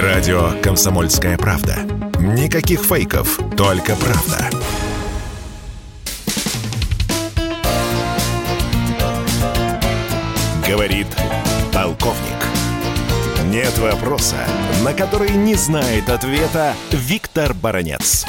Радио «Комсомольская правда». Никаких фейков, только правда. Говорит полковник. Нет вопроса, на который не знает ответа Виктор Баранец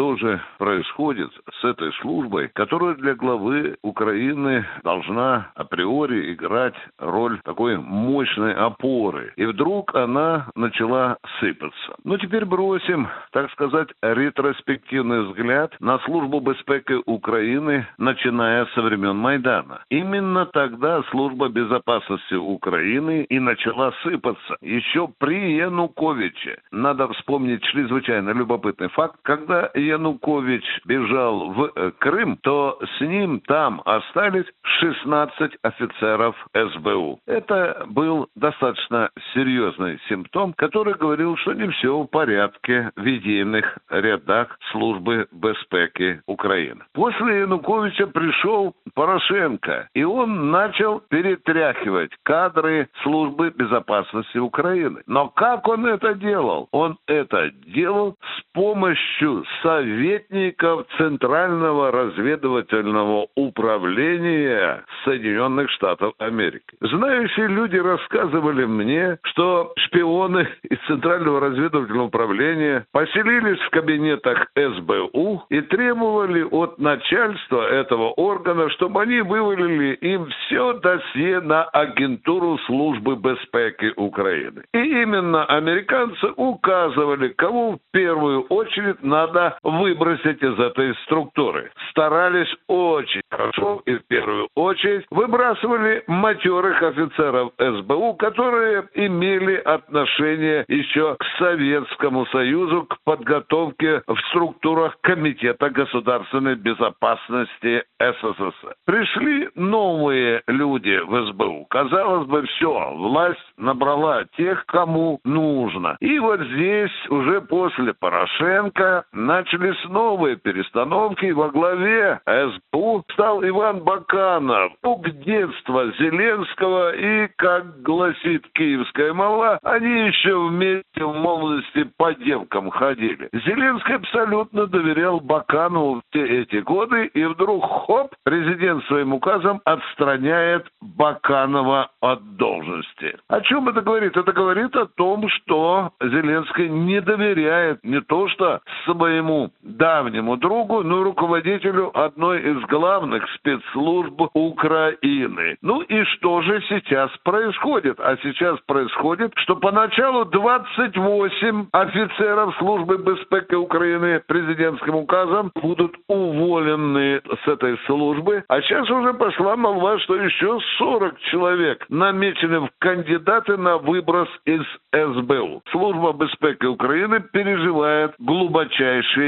что же происходит с этой службой, которая для главы Украины должна априори играть роль такой мощной опоры. И вдруг она начала сыпаться. Ну, теперь бросим, так сказать, ретроспективный взгляд на службу безпеки Украины, начиная со времен Майдана. Именно тогда служба безопасности Украины и начала сыпаться. Еще при Януковиче. Надо вспомнить чрезвычайно любопытный факт, когда Янукович бежал в э, Крым, то с ним там остались 16 офицеров СБУ. Это был достаточно серьезный симптом, который говорил, что не все в порядке в единых рядах службы безпеки Украины. После Януковича пришел Порошенко, и он начал перетряхивать кадры службы безопасности Украины. Но как он это делал? Он это делал с помощью советников Центрального разведывательного управления Соединенных Штатов Америки. Знающие люди рассказывали мне, что шпионы из Центрального разведывательного управления поселились в кабинетах СБУ и требовали от начальства этого органа, чтобы они вывалили им все досье на агентуру службы безпеки Украины. И именно американцы указывали, кого в первую очередь надо выбросить из этой структуры. Старались очень хорошо и в первую очередь выбрасывали матерых офицеров СБУ, которые имели отношение еще к Советскому Союзу, к подготовке в структурах Комитета государственной безопасности СССР. Пришли новые люди в СБУ. Казалось бы, все, власть набрала тех, кому нужно. И вот здесь уже после Порошенко начались новые перестановки. Во главе СБУ стал Иван Баканов. Друг детства Зеленского и, как гласит киевская мала, они еще вместе в молодости по девкам ходили. Зеленский абсолютно доверял Баканову все эти годы, и вдруг, хоп, президент своим указом отстраняет Баканова от должности. О чем это говорит? Это говорит о том, что Зеленский не доверяет не то что своему давнему другу, но и руководителю одной из главных спецслужб Украины. Ну и что же сейчас происходит? А сейчас происходит, что поначалу 28 офицеров службы безпеки Украины президентским указом будут уволены с этой службы, а сейчас уже пошла молва, что еще 40 человек намечены в кандидаты на выброс из СБУ. Служба безпеки Украины переживает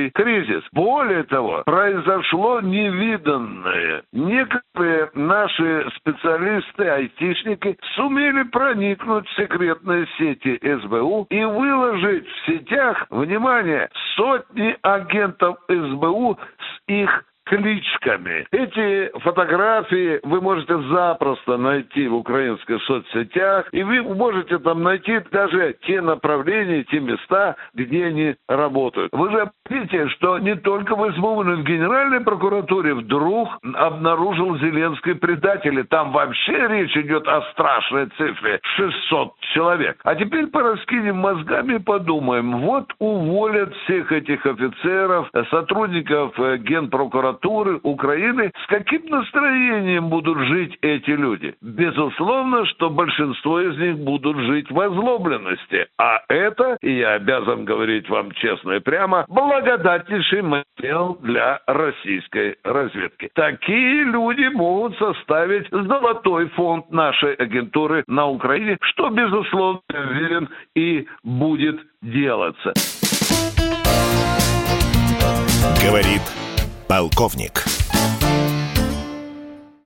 глубочайший кризис. Более того, произошло невиданное. Некоторые наши специалисты, айтишники, сумели проникнуть в секретные сети СБУ и выложить в сетях, внимание, сотни агентов СБУ с их кличками. Эти фотографии вы можете запросто найти в украинских соцсетях, и вы можете там найти даже те направления, те места, где они работают. Вы же видите, что не только в СБУ, но и в Генеральной прокуратуре вдруг обнаружил Зеленский предателей. Там вообще речь идет о страшной цифре 600 человек. А теперь пораскинем мозгами и подумаем. Вот уволят всех этих офицеров, сотрудников э, Генпрокуратуры, прокуратуры Украины, с каким настроением будут жить эти люди? Безусловно, что большинство из них будут жить в озлобленности. А это, и я обязан говорить вам честно и прямо, благодатнейший материал для российской разведки. Такие люди могут составить золотой фонд нашей агентуры на Украине, что, безусловно, уверен, и будет делаться. Говорит полковник.